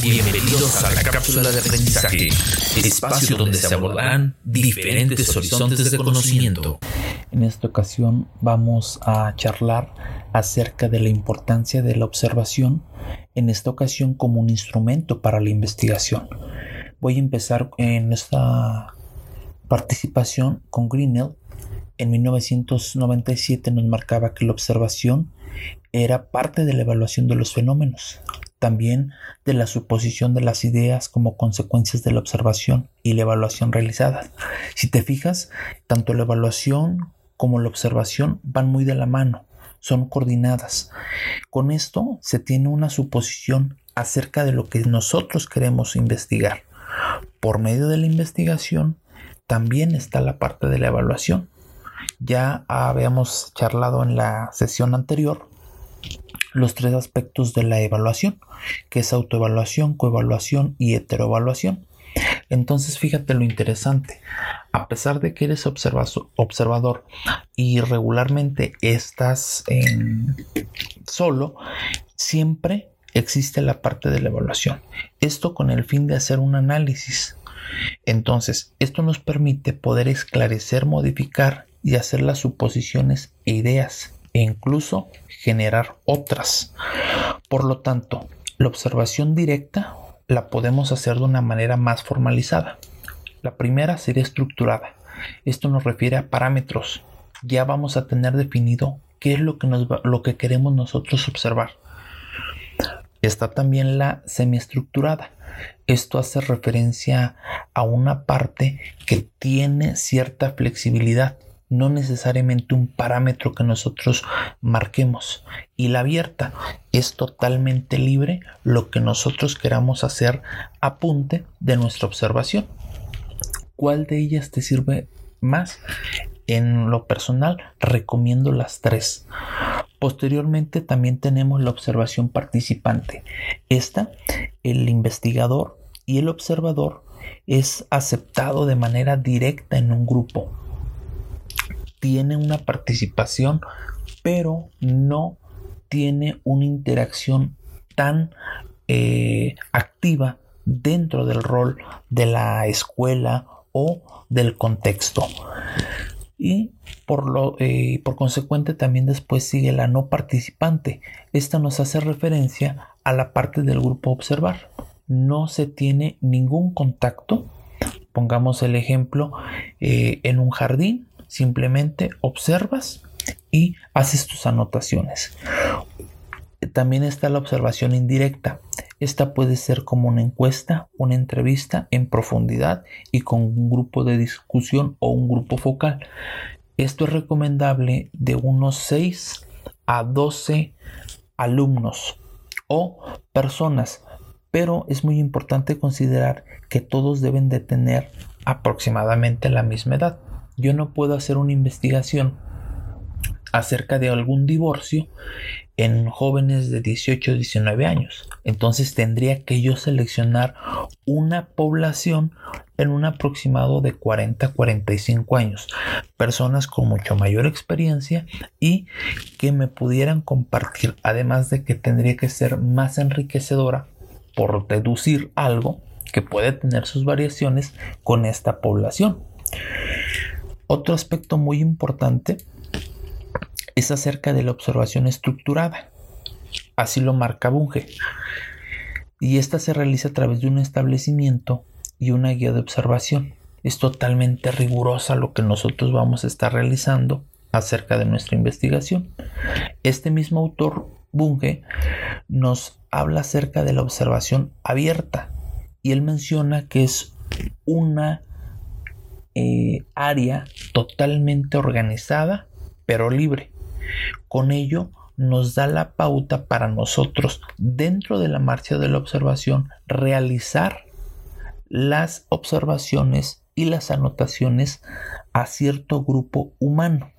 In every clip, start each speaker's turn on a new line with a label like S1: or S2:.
S1: Bienvenidos a la cápsula de aprendizaje, espacio donde se abordarán diferentes horizontes de conocimiento.
S2: En esta ocasión vamos a charlar acerca de la importancia de la observación, en esta ocasión como un instrumento para la investigación. Voy a empezar en esta participación con Grinnell. En 1997 nos marcaba que la observación era parte de la evaluación de los fenómenos también de la suposición de las ideas como consecuencias de la observación y la evaluación realizada. Si te fijas, tanto la evaluación como la observación van muy de la mano, son coordinadas. Con esto se tiene una suposición acerca de lo que nosotros queremos investigar. Por medio de la investigación también está la parte de la evaluación. Ya habíamos charlado en la sesión anterior los tres aspectos de la evaluación, que es autoevaluación, coevaluación y heteroevaluación. Entonces, fíjate lo interesante. A pesar de que eres observador y regularmente estás en solo, siempre existe la parte de la evaluación. Esto con el fin de hacer un análisis. Entonces, esto nos permite poder esclarecer, modificar y hacer las suposiciones e ideas e incluso generar otras. Por lo tanto, la observación directa la podemos hacer de una manera más formalizada. La primera sería estructurada. Esto nos refiere a parámetros. Ya vamos a tener definido qué es lo que, nos lo que queremos nosotros observar. Está también la semiestructurada. Esto hace referencia a una parte que tiene cierta flexibilidad no necesariamente un parámetro que nosotros marquemos. Y la abierta es totalmente libre lo que nosotros queramos hacer apunte de nuestra observación. ¿Cuál de ellas te sirve más? En lo personal recomiendo las tres. Posteriormente también tenemos la observación participante. Esta, el investigador y el observador es aceptado de manera directa en un grupo tiene una participación, pero no tiene una interacción tan eh, activa dentro del rol de la escuela o del contexto. Y por, lo, eh, por consecuente también después sigue la no participante. Esta nos hace referencia a la parte del grupo observar. No se tiene ningún contacto. Pongamos el ejemplo eh, en un jardín Simplemente observas y haces tus anotaciones. También está la observación indirecta. Esta puede ser como una encuesta, una entrevista en profundidad y con un grupo de discusión o un grupo focal. Esto es recomendable de unos 6 a 12 alumnos o personas, pero es muy importante considerar que todos deben de tener aproximadamente la misma edad yo no puedo hacer una investigación acerca de algún divorcio en jóvenes de 18 o 19 años. Entonces tendría que yo seleccionar una población en un aproximado de 40 a 45 años. Personas con mucho mayor experiencia y que me pudieran compartir. Además de que tendría que ser más enriquecedora por deducir algo que puede tener sus variaciones con esta población. Otro aspecto muy importante es acerca de la observación estructurada. Así lo marca Bunge. Y esta se realiza a través de un establecimiento y una guía de observación. Es totalmente rigurosa lo que nosotros vamos a estar realizando acerca de nuestra investigación. Este mismo autor, Bunge, nos habla acerca de la observación abierta y él menciona que es una eh, área totalmente organizada, pero libre. Con ello nos da la pauta para nosotros, dentro de la marcha de la observación, realizar las observaciones y las anotaciones a cierto grupo humano.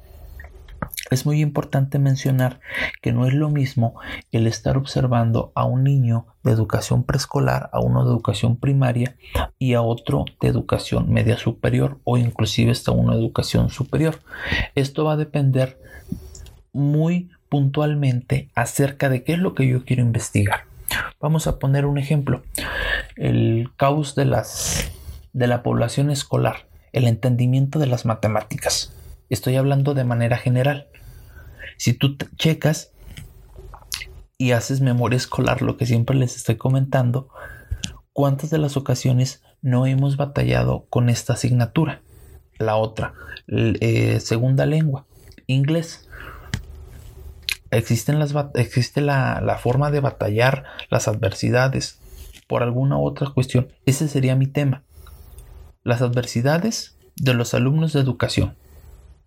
S2: Es muy importante mencionar que no es lo mismo el estar observando a un niño de educación preescolar, a uno de educación primaria y a otro de educación media superior o inclusive hasta uno de educación superior. Esto va a depender muy puntualmente acerca de qué es lo que yo quiero investigar. Vamos a poner un ejemplo. El caos de, las, de la población escolar, el entendimiento de las matemáticas. Estoy hablando de manera general. Si tú checas y haces memoria escolar, lo que siempre les estoy comentando, ¿cuántas de las ocasiones no hemos batallado con esta asignatura? La otra, eh, segunda lengua, inglés. Existen existe la, la forma de batallar las adversidades por alguna otra cuestión. Ese sería mi tema. Las adversidades de los alumnos de educación.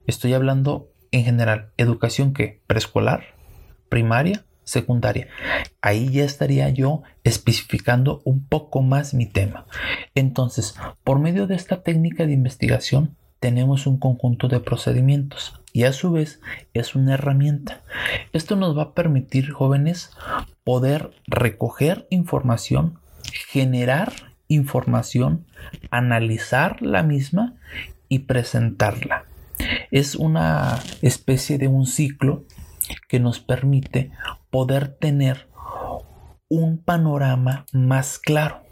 S2: Estoy hablando en general, educación que preescolar, primaria, secundaria. Ahí ya estaría yo especificando un poco más mi tema. Entonces, por medio de esta técnica de investigación, tenemos un conjunto de procedimientos y a su vez es una herramienta. Esto nos va a permitir, jóvenes, poder recoger información, generar información, analizar la misma y presentarla. Es una especie de un ciclo que nos permite poder tener un panorama más claro.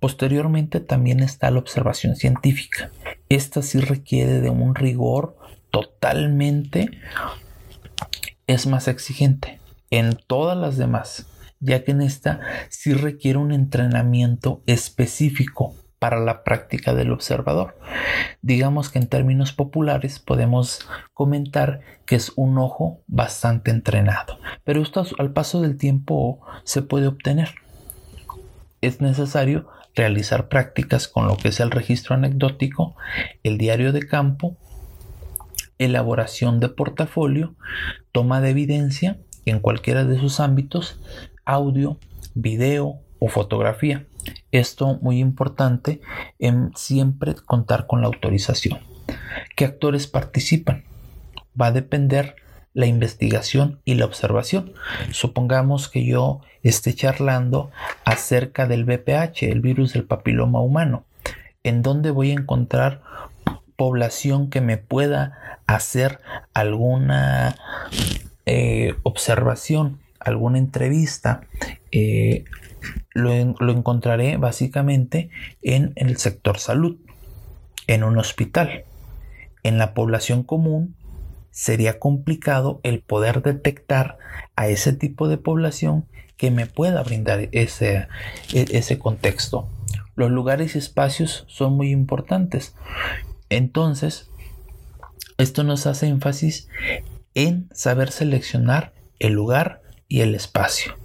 S2: Posteriormente también está la observación científica. Esta sí requiere de un rigor totalmente, es más exigente en todas las demás, ya que en esta sí requiere un entrenamiento específico para la práctica del observador. Digamos que en términos populares podemos comentar que es un ojo bastante entrenado, pero esto al paso del tiempo se puede obtener. Es necesario realizar prácticas con lo que es el registro anecdótico, el diario de campo, elaboración de portafolio, toma de evidencia en cualquiera de sus ámbitos, audio, video o fotografía. Esto muy importante en siempre contar con la autorización. ¿Qué actores participan? Va a depender la investigación y la observación. Supongamos que yo esté charlando acerca del VPH, el virus del papiloma humano. ¿En dónde voy a encontrar población que me pueda hacer alguna eh, observación, alguna entrevista, eh, lo, encontraré básicamente en el sector salud, en un hospital. En la población común sería complicado el poder detectar a ese tipo de población que me pueda brindar ese, e, ese contexto. Los lugares y espacios son muy importantes. Entonces, esto nos hace énfasis en saber seleccionar el lugar y el espacio.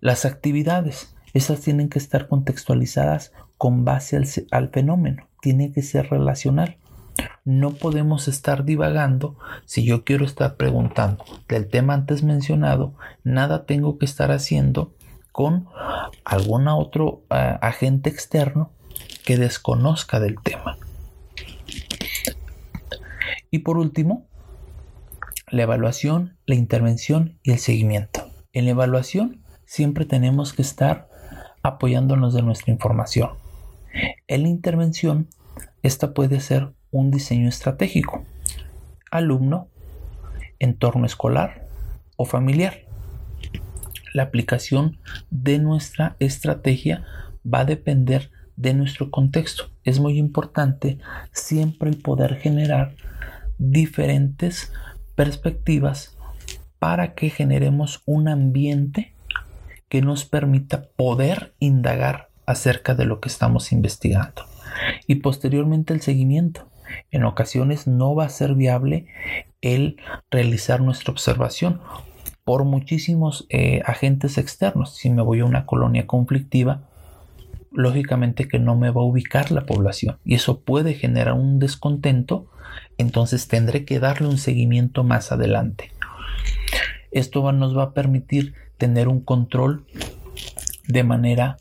S2: Las actividades, esas tienen que estar contextualizadas con base al, fenómeno, tiene que ser relacional. No podemos estar divagando si yo quiero estar preguntando del tema antes mencionado, nada tengo que estar haciendo con algún otro eh, agente externo que desconozca del tema. Y por último, la evaluación, la intervención y el seguimiento. En la evaluación siempre tenemos que estar apoyándonos de nuestra información. En la intervención, esta puede ser un diseño estratégico, alumno, entorno escolar o familiar. La aplicación de nuestra estrategia va a depender de nuestro contexto. Es muy importante siempre el poder generar diferentes perspectivas para que generemos un ambiente que nos permita poder indagar acerca de lo que estamos investigando. Y posteriormente el seguimiento. En ocasiones no va a ser viable el realizar nuestra observación por muchísimos eh, agentes externos. Si me voy a una colonia conflictiva, lógicamente que no me va a ubicar la población y eso puede generar un descontento, entonces tendré que darle un seguimiento más adelante. Esto nos va a permitir tener un control de manera